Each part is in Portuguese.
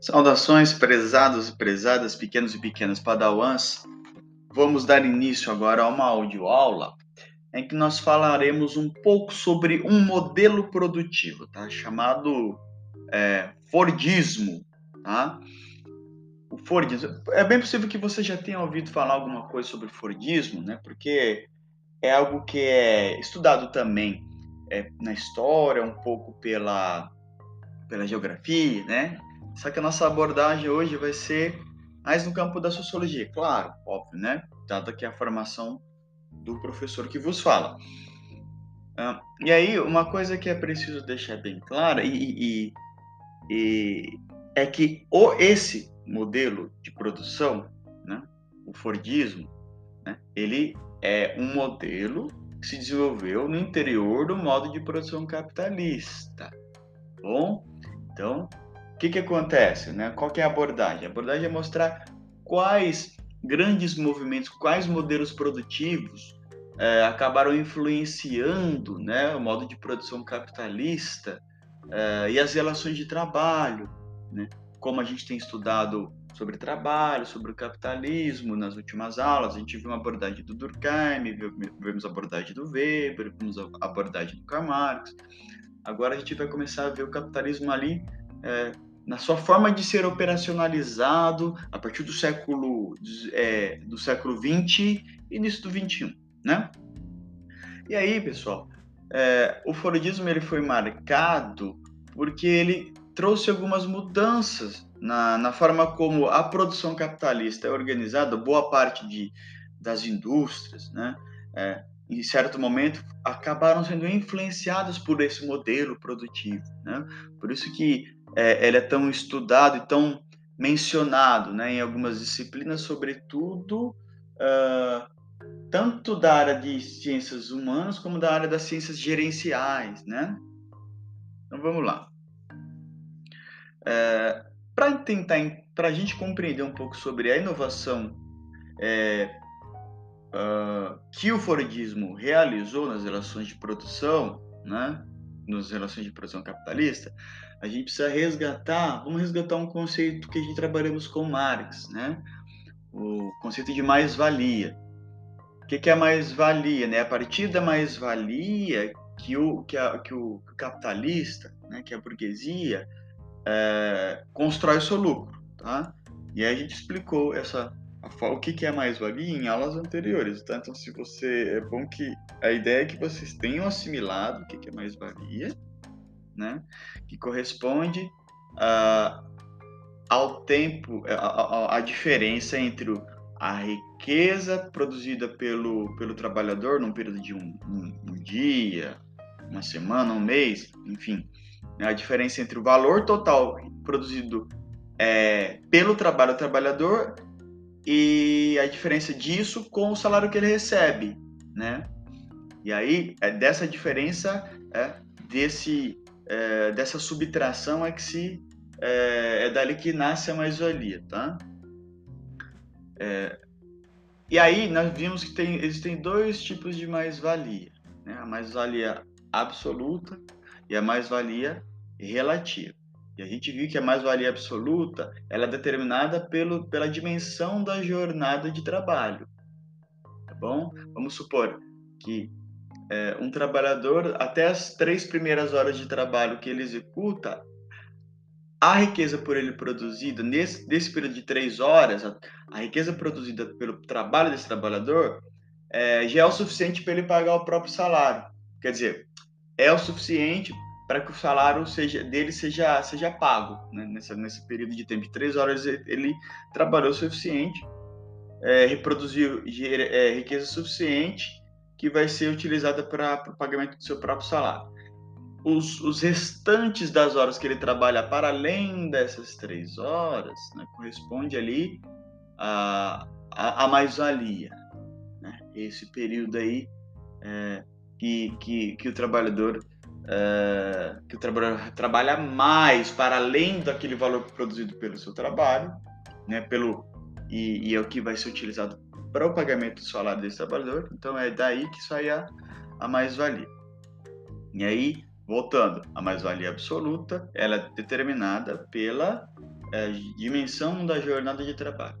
Saudações, prezados e prezadas, pequenos e pequenas padawans. Vamos dar início agora a uma audioaula em que nós falaremos um pouco sobre um modelo produtivo, tá? Chamado é, Fordismo, tá? O Fordismo. É bem possível que você já tenha ouvido falar alguma coisa sobre Fordismo, né? Porque é algo que é estudado também é, na história, um pouco pela, pela geografia, né? Só que a nossa abordagem hoje vai ser mais no campo da sociologia, claro, óbvio, né? Dada que é a formação do professor que vos fala. Uh, e aí, uma coisa que é preciso deixar bem clara e, e, e é que o, esse modelo de produção, né, o Fordismo, né, ele é um modelo que se desenvolveu no interior do modo de produção capitalista. Bom, então o que, que acontece? Né? Qual que é a abordagem? A abordagem é mostrar quais grandes movimentos, quais modelos produtivos é, acabaram influenciando né, o modo de produção capitalista é, e as relações de trabalho. Né? Como a gente tem estudado sobre trabalho, sobre o capitalismo nas últimas aulas, a gente viu uma abordagem do Durkheim, vimos a abordagem do Weber, vimos a abordagem do Karl Marx. Agora a gente vai começar a ver o capitalismo ali é, na sua forma de ser operacionalizado a partir do século é, do século 20 e início do 21, né? E aí, pessoal, é, o Fordismo ele foi marcado porque ele trouxe algumas mudanças na, na forma como a produção capitalista é organizada, boa parte de, das indústrias, né? É, em certo momento acabaram sendo influenciadas por esse modelo produtivo, né? Por isso que é, ele é tão estudado e tão mencionado né, em algumas disciplinas, sobretudo uh, tanto da área de ciências humanas como da área das ciências gerenciais. Né? Então vamos lá. É, para tentar, para a gente compreender um pouco sobre a inovação é, uh, que o Fordismo realizou nas relações de produção, né, nas relações de produção capitalista, a gente precisa resgatar, vamos resgatar um conceito que a gente trabalhamos com Marx, né? O conceito de mais-valia. O que, é mais-valia, né? A partir da mais-valia que o, que, a, que o capitalista, né, que a burguesia, é, constrói o seu lucro, tá? E aí a gente explicou essa o que, que é mais-valia em aulas anteriores, tá? Então, se você é bom que a ideia é que vocês tenham assimilado o que, que é mais-valia, né? Que corresponde uh, ao tempo, a, a, a, diferença entre a riqueza produzida pelo, pelo trabalhador num período de um, um, um dia, uma semana, um mês, enfim, né? a diferença entre o valor total produzido é, pelo trabalho do trabalhador e a diferença disso com o salário que ele recebe, né? E aí, é dessa diferença, é, desse é, dessa subtração é que se é, é dali que nasce a mais-valia, tá? É, e aí nós vimos que tem, existem dois tipos de mais-valia, né? A mais-valia absoluta e a mais-valia relativa. E a gente viu que a mais-valia absoluta ela é determinada pelo, pela dimensão da jornada de trabalho. Tá bom? Vamos supor que é, um trabalhador, até as três primeiras horas de trabalho que ele executa, a riqueza por ele produzida, nesse, nesse período de três horas, a, a riqueza produzida pelo trabalho desse trabalhador, é, já é o suficiente para ele pagar o próprio salário. Quer dizer, é o suficiente para que o salário seja, dele seja, seja pago né? Nesse período de tempo. De três horas ele trabalhou o suficiente, é, reproduziu é, riqueza suficiente que vai ser utilizada para o pagamento do seu próprio salário. Os, os, restantes das horas que ele trabalha para além dessas três horas, né, corresponde ali a, a, a mais-valia. Né? Esse período aí é, que, que, que o trabalhador é, que o trabalhador trabalha mais para além daquele valor produzido pelo seu trabalho, né, pelo e, e é o que vai ser utilizado para o pagamento do salário desse trabalhador. Então é daí que sai a, a mais-valia. E aí, voltando, a mais-valia absoluta, ela é determinada pela é, dimensão da jornada de trabalho.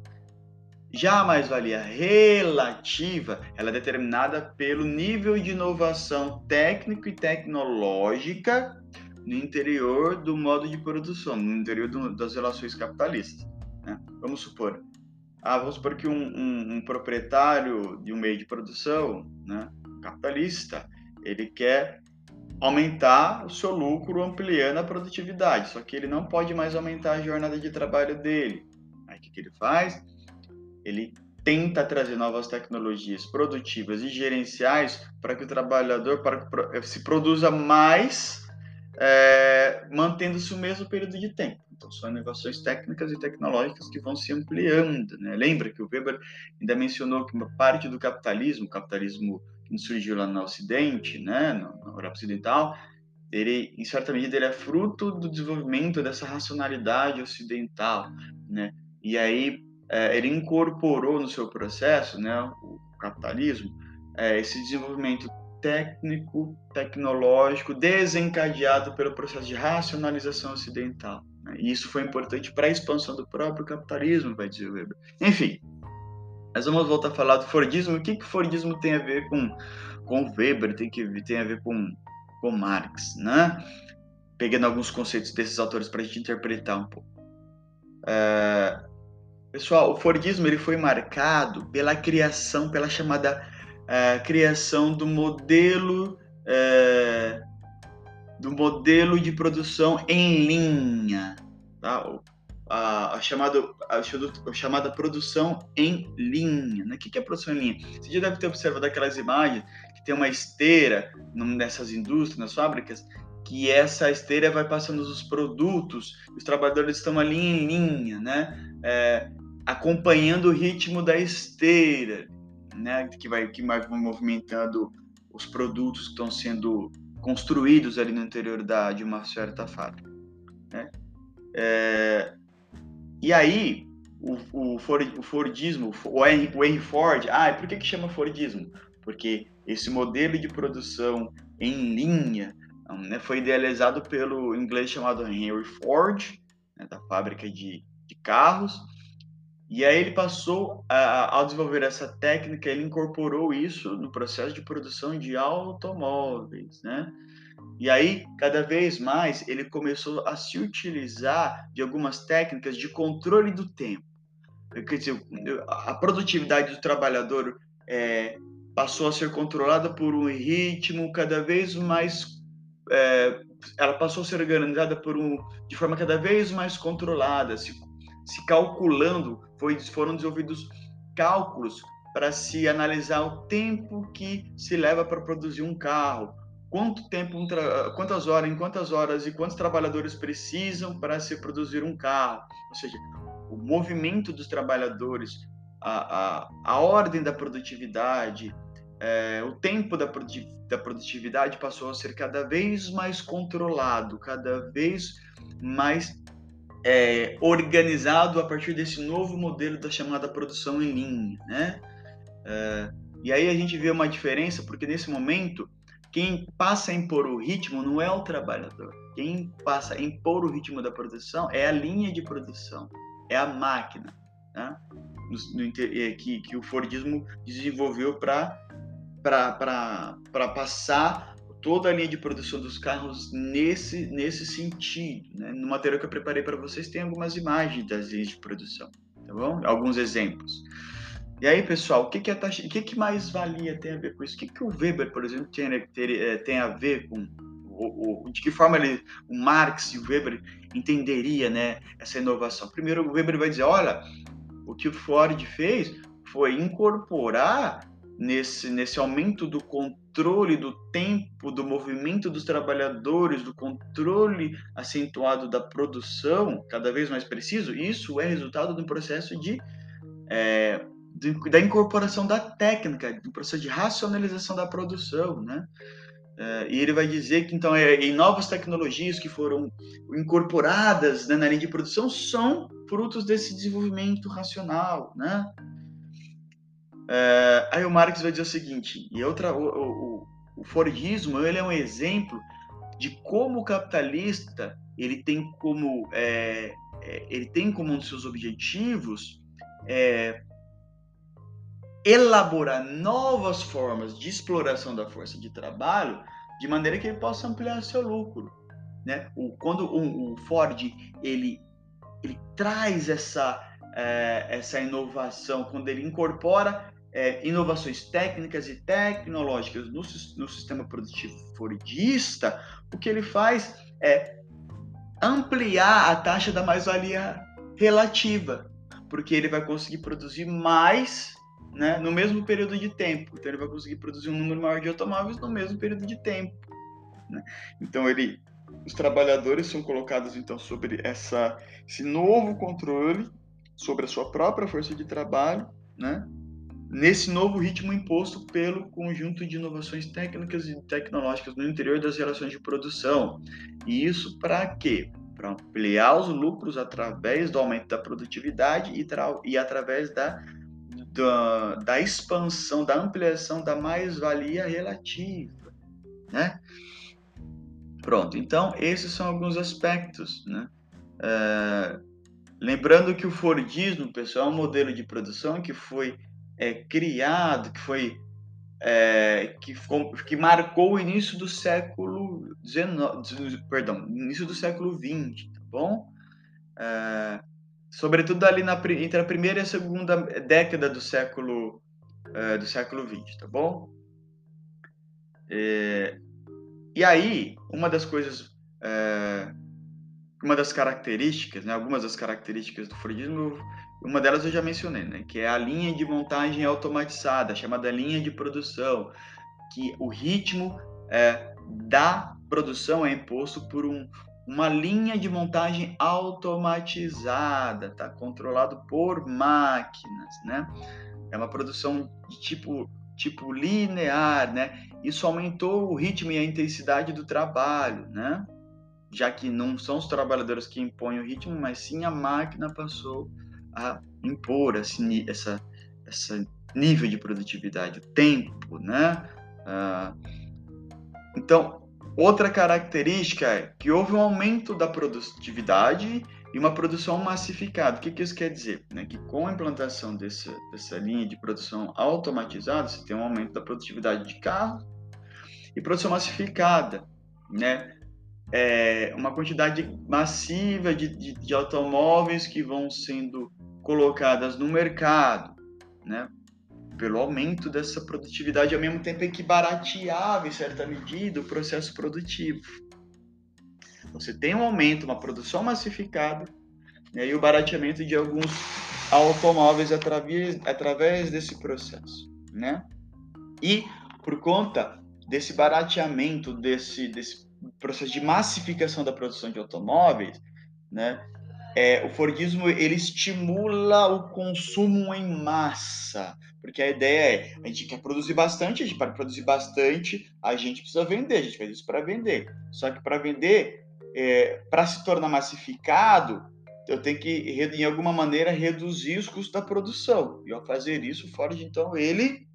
Já a mais-valia relativa, ela é determinada pelo nível de inovação técnico e tecnológica no interior do modo de produção, no interior do, das relações capitalistas. Né? Vamos supor, ah, vamos supor que um, um, um, proprietário de um meio de produção, né, capitalista, ele quer aumentar o seu lucro ampliando a produtividade, só que ele não pode mais aumentar a jornada de trabalho dele. Aí o que, que ele faz? Ele tenta trazer novas tecnologias produtivas e gerenciais para que o trabalhador para que se produza mais, é, mantendo-se o mesmo período de tempo. Então, são inovações técnicas e tecnológicas que vão se ampliando. Né? Lembra que o Weber ainda mencionou que uma parte do capitalismo, o capitalismo que surgiu lá no Ocidente, né, na Europa Ocidental, ele, em certa medida, ele é fruto do desenvolvimento dessa racionalidade ocidental, né? E aí é, ele incorporou no seu processo, né, o capitalismo, é, esse desenvolvimento técnico, tecnológico, desencadeado pelo processo de racionalização ocidental. Né? E isso foi importante para a expansão do próprio capitalismo, vai dizer Weber. Enfim, nós vamos voltar a falar do Fordismo. O que, que Fordismo tem a ver com, com Weber, tem, que, tem a ver com, com Marx, né? Pegando alguns conceitos desses autores para a gente interpretar um pouco. É, Pessoal, o Fordismo ele foi marcado pela criação, pela chamada uh, criação do modelo uh, do modelo de produção em linha, tá? A, a, chamada, a, a, chamada produção em linha. Né? O que é produção em linha? Você já deve ter observado aquelas imagens que tem uma esteira nessas indústrias, nas fábricas, que essa esteira vai passando os produtos, os trabalhadores estão ali em linha, né? É, acompanhando o ritmo da esteira, né, que vai que vai movimentando os produtos que estão sendo construídos ali no interior da, de uma certa fábrica. Né? É, e aí, o, o, Ford, o Fordismo, o Henry, Ford, ah, por que, que chama Fordismo? Porque esse modelo de produção em linha né, foi idealizado pelo inglês chamado Henry Ford, né, da fábrica de, de carros, e aí ele passou, a, ao desenvolver essa técnica, ele incorporou isso no processo de produção de automóveis, né? E aí, cada vez mais, ele começou a se utilizar de algumas técnicas de controle do tempo. Quer dizer, a produtividade do trabalhador é, passou a ser controlada por um ritmo cada vez mais é, ela passou a ser organizada por um, de forma cada vez mais controlada, se se calculando, foi, foram desenvolvidos cálculos para se analisar o tempo que se leva para produzir um carro, quanto tempo, um quantas horas, em quantas horas e quantos trabalhadores precisam para se produzir um carro. Ou seja, o movimento dos trabalhadores, a, a, a ordem da produtividade, é, o tempo da, da produtividade passou a ser cada vez mais controlado, cada vez mais é, organizado a partir desse novo modelo da chamada produção em linha, né? É, e aí a gente vê uma diferença, porque nesse momento, quem passa a impor o ritmo não é o trabalhador. Quem passa a impor o ritmo da produção é a linha de produção, é a máquina, né? no, no, é, que, que o Fordismo desenvolveu para passar toda a linha de produção dos carros nesse, nesse sentido. Né? No material que eu preparei para vocês tem algumas imagens das linhas de produção, tá bom? Alguns exemplos. E aí, pessoal, o que, que, a taxa, o que, que mais valia tem a ver com isso? O que, que o Weber, por exemplo, tem, tem, eh, tem a ver com o, o, de que forma ele, o Marx e o Weber entenderia né, essa inovação? Primeiro, o Weber vai dizer, olha, o que o Ford fez foi incorporar nesse, nesse aumento do controle do tempo, do movimento dos trabalhadores, do controle acentuado da produção, cada vez mais preciso, isso é resultado do processo de, é, de, da incorporação da técnica, do processo de racionalização da produção, né? É, e ele vai dizer que então é, em novas tecnologias que foram incorporadas né, na linha de produção são frutos desse desenvolvimento racional, né? É, aí o Marx vai dizer o seguinte, e outra, o, o, o Fordismo ele é um exemplo de como o capitalista ele tem como é, é, ele tem como um dos seus objetivos é, elaborar novas formas de exploração da força de trabalho de maneira que ele possa ampliar seu lucro. Né? O, quando o, o Ford ele, ele traz essa, é, essa inovação, quando ele incorpora é, inovações técnicas e tecnológicas no, no sistema produtivo fordista, o que ele faz é ampliar a taxa da mais-valia relativa, porque ele vai conseguir produzir mais né, no mesmo período de tempo. Então ele vai conseguir produzir um número maior de automóveis no mesmo período de tempo. Né? Então ele, os trabalhadores são colocados então sobre essa, esse novo controle sobre a sua própria força de trabalho, né? Nesse novo ritmo imposto pelo conjunto de inovações técnicas e tecnológicas no interior das relações de produção. E isso para quê? Para ampliar os lucros através do aumento da produtividade e, e através da da, da expansão, da ampliação da mais-valia relativa, né? Pronto, então esses são alguns aspectos, né? É, lembrando que o Fordismo, pessoal, é um modelo de produção que foi é, criado, que foi é, que, que marcou o início do século XIX, perdão, início do século XX, tá bom? É, sobretudo ali na, entre a primeira e a segunda década do século uh, do século 20, tá bom? É, e aí, uma das coisas, é, uma das características, né, algumas das características do Fordismo, uma delas eu já mencionei, né, que é a linha de montagem automatizada, chamada linha de produção, que o ritmo é, da produção é imposto por um, uma linha de montagem automatizada, tá controlado por máquinas, né? É uma produção de tipo tipo linear, né? Isso aumentou o ritmo e a intensidade do trabalho, né? Já que não são os trabalhadores que impõem o ritmo, mas sim a máquina passou a impor esse, essa, essa nível de produtividade, o tempo, né? Ah, então, Outra característica é que houve um aumento da produtividade e uma produção massificada. O que, que isso quer dizer? Né? Que com a implantação desse, dessa linha de produção automatizada, você tem um aumento da produtividade de carros e produção massificada, né? É uma quantidade massiva de, de, de automóveis que vão sendo colocadas no mercado, né? pelo aumento dessa produtividade, ao mesmo tempo em que barateava, em certa medida, o processo produtivo. Você tem um aumento, uma produção massificada, né, e o barateamento de alguns automóveis através, através desse processo. Né? E, por conta desse barateamento, desse, desse processo de massificação da produção de automóveis, né, é, o Fordismo ele estimula o consumo em massa, porque a ideia é a gente quer produzir bastante, a gente para produzir bastante a gente precisa vender, a gente faz isso para vender. Só que para vender, é, para se tornar massificado, eu tenho que em alguma maneira reduzir os custos da produção. E ao fazer isso, o Ford então ele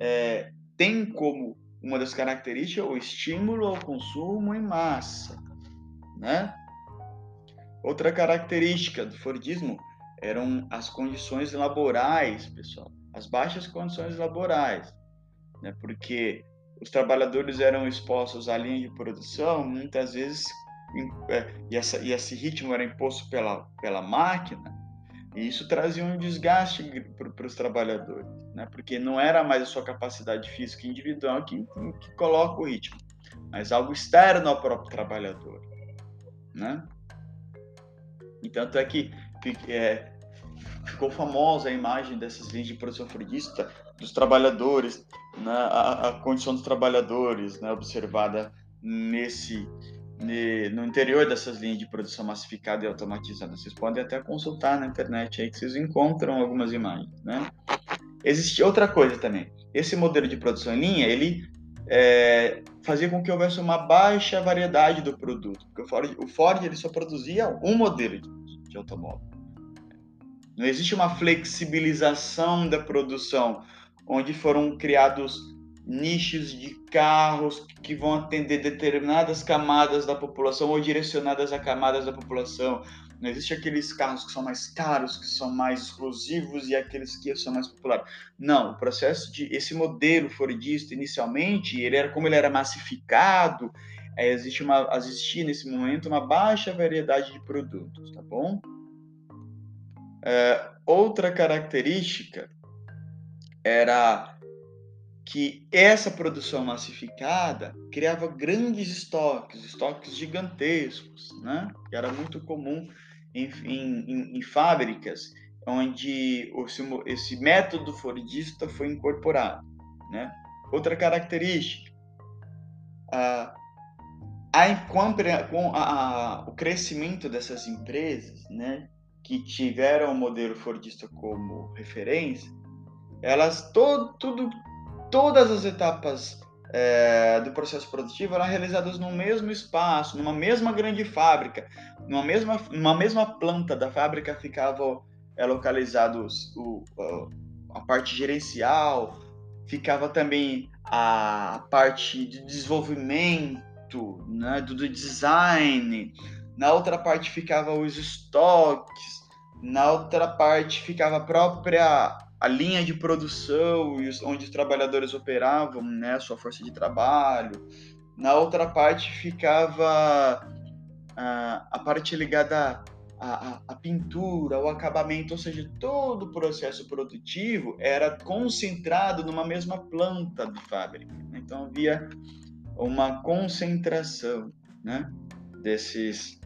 é, tem como uma das características o estímulo ao consumo em massa, né? Outra característica do Fordismo eram as condições laborais, pessoal, as baixas condições laborais, né? Porque os trabalhadores eram expostos à linha de produção, muitas vezes, é, e, essa, e esse ritmo era imposto pela, pela máquina, e isso trazia um desgaste para os trabalhadores, né? Porque não era mais a sua capacidade física individual que, que coloca o ritmo, mas algo externo ao próprio trabalhador, né? E tanto é que, é, ficou famosa a imagem dessas linhas de produção fordista dos trabalhadores, né, a, a, condição dos trabalhadores né, observada nesse ne, no interior dessas linhas de produção massificada e automatizada. Vocês podem até consultar na internet aí que vocês encontram algumas imagens, né? Existe outra coisa também. Esse modelo de produção em linha, ele é, com que houvesse uma baixa variedade do produto. Porque o Ford, o Ford ele só produzia um modelo de, de automóvel. Não existe uma flexibilização da produção, onde foram criados nichos de carros que vão atender determinadas camadas da população ou direcionadas a camadas da população. Não existe aqueles carros que são mais caros, que são mais exclusivos e aqueles que são mais populares. Não, o processo de esse modelo Fordista inicialmente, ele era como ele era massificado, é, existe uma existia nesse momento uma baixa variedade de produtos, tá bom? É, outra característica era que essa produção massificada criava grandes estoques, estoques gigantescos, né? Que era muito comum em, em, em fábricas onde esse, método fordista foi incorporado, né? Outra característica, a, a, com a, o crescimento dessas empresas, né, que tiveram o modelo fordista como referência, elas todo, tudo todas as etapas é, do processo produtivo eram realizadas no mesmo espaço, numa mesma grande fábrica, numa mesma, numa mesma planta da fábrica ficava é, localizado o, a parte gerencial, ficava também a parte de desenvolvimento, né, do, do design, na outra parte ficava os estoques, na outra parte ficava a própria a linha de produção onde os trabalhadores operavam, né, sua força de trabalho. Na outra parte ficava a, a parte ligada à, à, pintura, ao acabamento, ou seja, todo o processo produtivo era concentrado numa mesma planta de fábrica. Então havia uma concentração, né, desses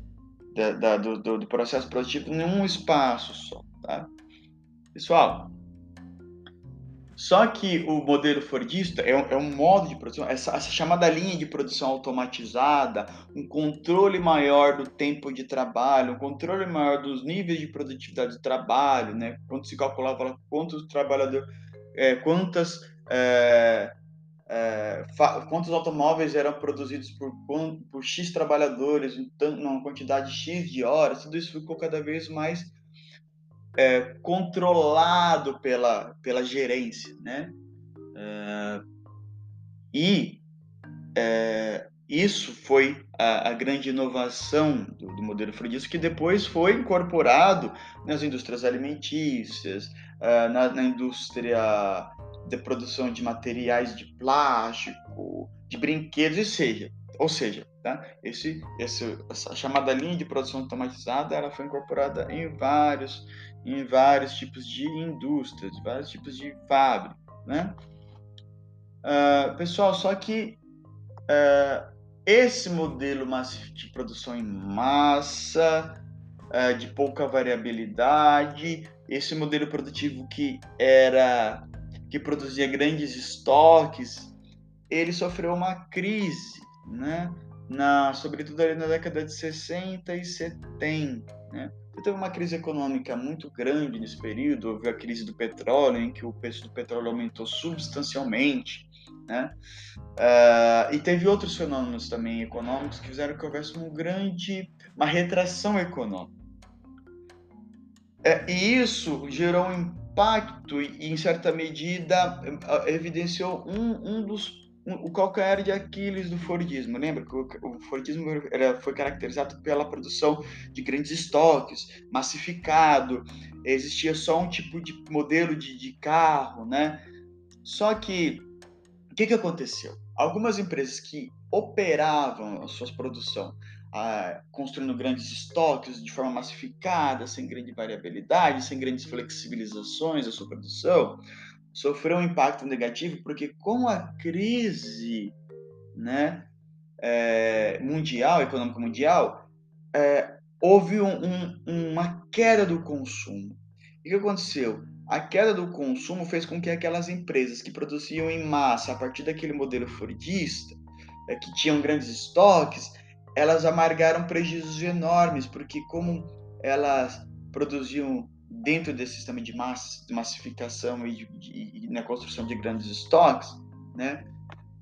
da, da, do, do processo produtivo em um espaço só, tá? Pessoal, só que o modelo Fordista é um, é um modo de produção, essa, essa, chamada linha de produção automatizada, um controle maior do tempo de trabalho, um controle maior dos níveis de produtividade do trabalho, né? Quando se calculava quantos trabalhadores, é, quantas, é, é, quantos automóveis eram produzidos por, por X trabalhadores, em uma quantidade X de horas, tudo isso ficou cada vez mais é, controlado pela, pela gerência, né? É, e é, isso foi a, a, grande inovação do, do modelo Fordista, que depois foi incorporado nas indústrias alimentícias, é, na, na indústria de produção de materiais de plástico, de brinquedos, e seja, ou seja, tá? Esse, esse, essa chamada linha de produção automatizada, ela foi incorporada em vários em vários tipos de indústrias, vários tipos de fábricas, né? Uh, pessoal, só que uh, esse modelo de produção em massa, uh, de pouca variabilidade, esse modelo produtivo que era que produzia grandes estoques, ele sofreu uma crise, né? Na, sobretudo ali na década de 60 e 70, né? Teve uma crise econômica muito grande nesse período, houve a crise do petróleo, em que o preço do petróleo aumentou substancialmente, né? Uh, e teve outros fenômenos também econômicos que fizeram que houvesse um grande, uma retração econômica. É, e isso gerou um impacto e, em certa medida, evidenciou um, um dos o calcanhar de Aquiles do Fordismo. Lembra que o Fordismo era, foi caracterizado pela produção de grandes estoques, massificado, existia só um tipo de modelo de, de carro, né? Só que, o que, que aconteceu? Algumas empresas que operavam a sua produção ah, construindo grandes estoques de forma massificada, sem grande variabilidade, sem grandes flexibilizações da sua produção, sofreu um impacto negativo porque com a crise né, é, mundial, econômica mundial, é, houve um, um, uma queda do consumo. E o que aconteceu? A queda do consumo fez com que aquelas empresas que produziam em massa a partir daquele modelo fordista, é, que tinham grandes estoques, elas amargaram prejuízos enormes, porque como elas produziam dentro desse sistema de, massa, de massificação e, de, de, na construção de grandes estoques, né?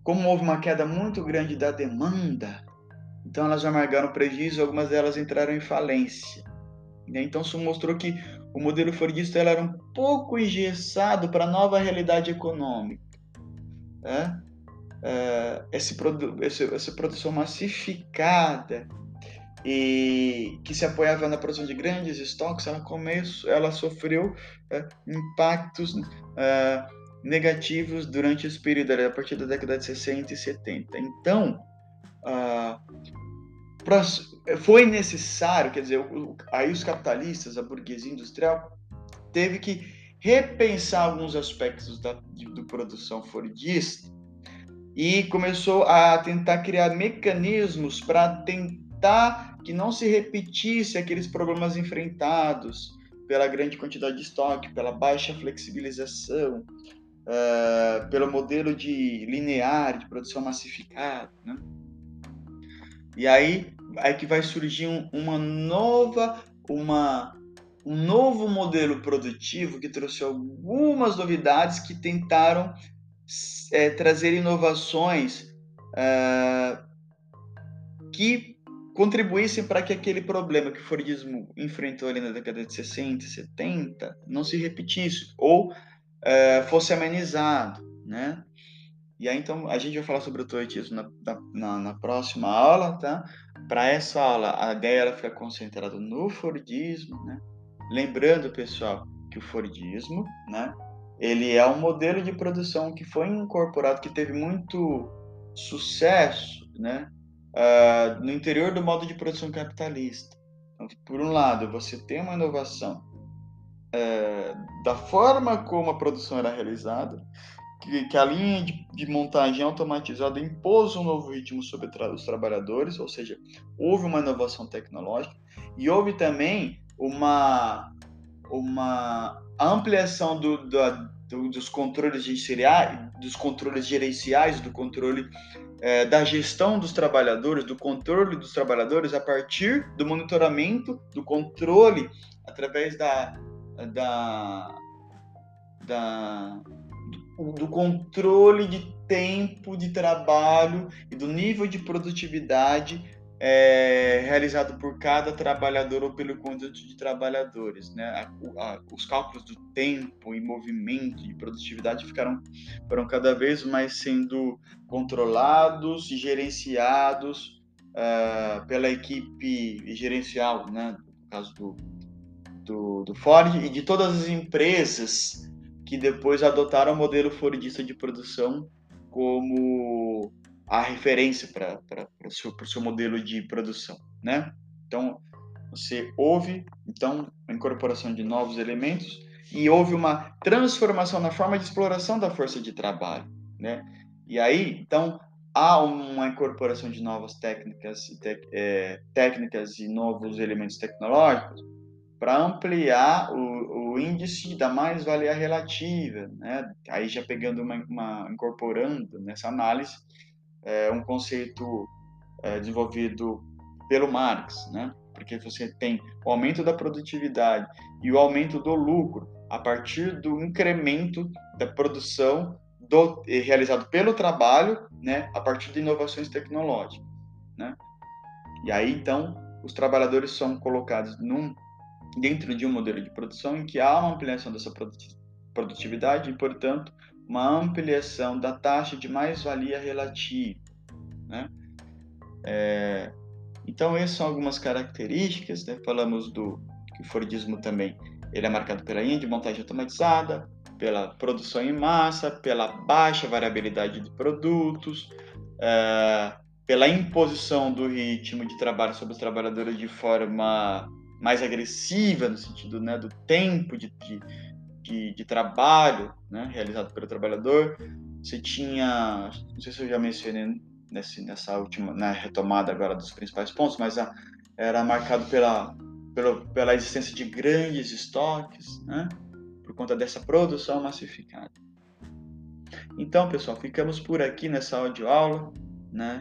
Como houve uma queda muito grande da demanda, então elas amargaram prejuízo, algumas delas entraram em falência. Né? Então isso mostrou que o modelo Fordista era um pouco engessado para a nova realidade econômica. é, é, esse esse, essa produção massificada e que se apoiava na produção de grandes estoques, ela, começo, ela sofreu é, impactos é, negativos durante esse período, a partir da década de 60 e 70. Então, foi necessário, quer dizer, aí os capitalistas, a burguesia industrial, teve que repensar alguns aspectos da de, produção fordista e começou a tentar criar mecanismos para tentar que não se repetisse aqueles problemas enfrentados pela grande quantidade de estoque, pela baixa flexibilização, uh, pelo modelo de linear de produção massificada, né? E aí é que vai surgir um, uma nova, uma um novo modelo produtivo que trouxe algumas novidades que tentaram é, trazer inovações é, que contribuíssem para que aquele problema que o Fordismo enfrentou ali na década de 60 e 70 não se repetisse ou é, fosse amenizado, né? E aí, então, a gente vai falar sobre o toyotismo na, na, na próxima aula, tá? Para essa aula, a ideia ela fica concentrada no Fordismo, né? Lembrando, pessoal, que o Fordismo, né, ele é um modelo de produção que foi incorporado, que teve muito sucesso, né, uh, no interior do modo de produção capitalista. Então, por um lado, você tem uma inovação uh, da forma como a produção era realizada, que, que a linha de, de, montagem automatizada impôs um novo ritmo sobre tra os trabalhadores, ou seja, houve uma inovação tecnológica, e houve também uma, uma ampliação do, do, do, dos controles gerenciais, dos controles gerenciais, do controle é, da gestão dos trabalhadores, do controle dos trabalhadores a partir do monitoramento, do controle através da, da, da do, do controle de tempo de trabalho e do nível de produtividade é, realizado por cada trabalhador ou pelo conjunto de trabalhadores. Né? A, a, os cálculos do tempo e movimento e produtividade ficaram, foram cada vez mais sendo controlados e gerenciados uh, pela equipe gerencial, né? no caso do, do, do Ford e de todas as empresas que depois adotaram o modelo Fordista de produção como a referência para o seu, seu modelo de produção, né? Então, você houve, então, a incorporação de novos elementos e houve uma transformação na forma de exploração da força de trabalho, né? E aí, então, há uma incorporação de novas técnicas, é, técnicas e novos elementos tecnológicos para ampliar o, o, índice da mais-valia relativa, né? Aí já pegando uma, uma incorporando nessa análise é um conceito é, desenvolvido pelo Marx, né? Porque você tem o aumento da produtividade e o aumento do lucro a partir do incremento da produção do, realizado pelo trabalho, né? A partir de inovações tecnológicas, né? E aí então os trabalhadores são colocados num dentro de um modelo de produção em que há uma ampliação dessa produtividade e, portanto, uma ampliação da taxa de mais-valia relativa. Né? É, então, essas são algumas características. Né? Falamos do que o Fordismo também ele é marcado pela linha de montagem automatizada, pela produção em massa, pela baixa variabilidade de produtos, é, pela imposição do ritmo de trabalho sobre os trabalhadores de forma mais agressiva, no sentido né, do tempo de, de de, de trabalho né, realizado pelo trabalhador. Você tinha, não sei se eu já mencionei nesse, nessa última, na retomada agora dos principais pontos, mas a, era marcado pela, pela, pela existência de grandes estoques, né, por conta dessa produção massificada. Então, pessoal, ficamos por aqui nessa audioaula, né?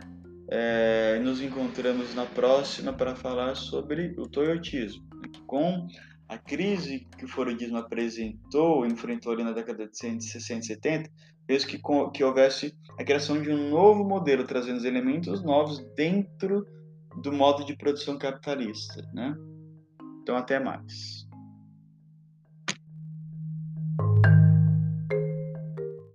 É, nos encontramos na próxima para falar sobre o toyotismo, né, com a crise que o Fordismo apresentou, enfrentou ali na década de 60 e 70, fez que, que houvesse a criação de um novo modelo, trazendo elementos novos dentro do modo de produção capitalista. Né? Então, até mais.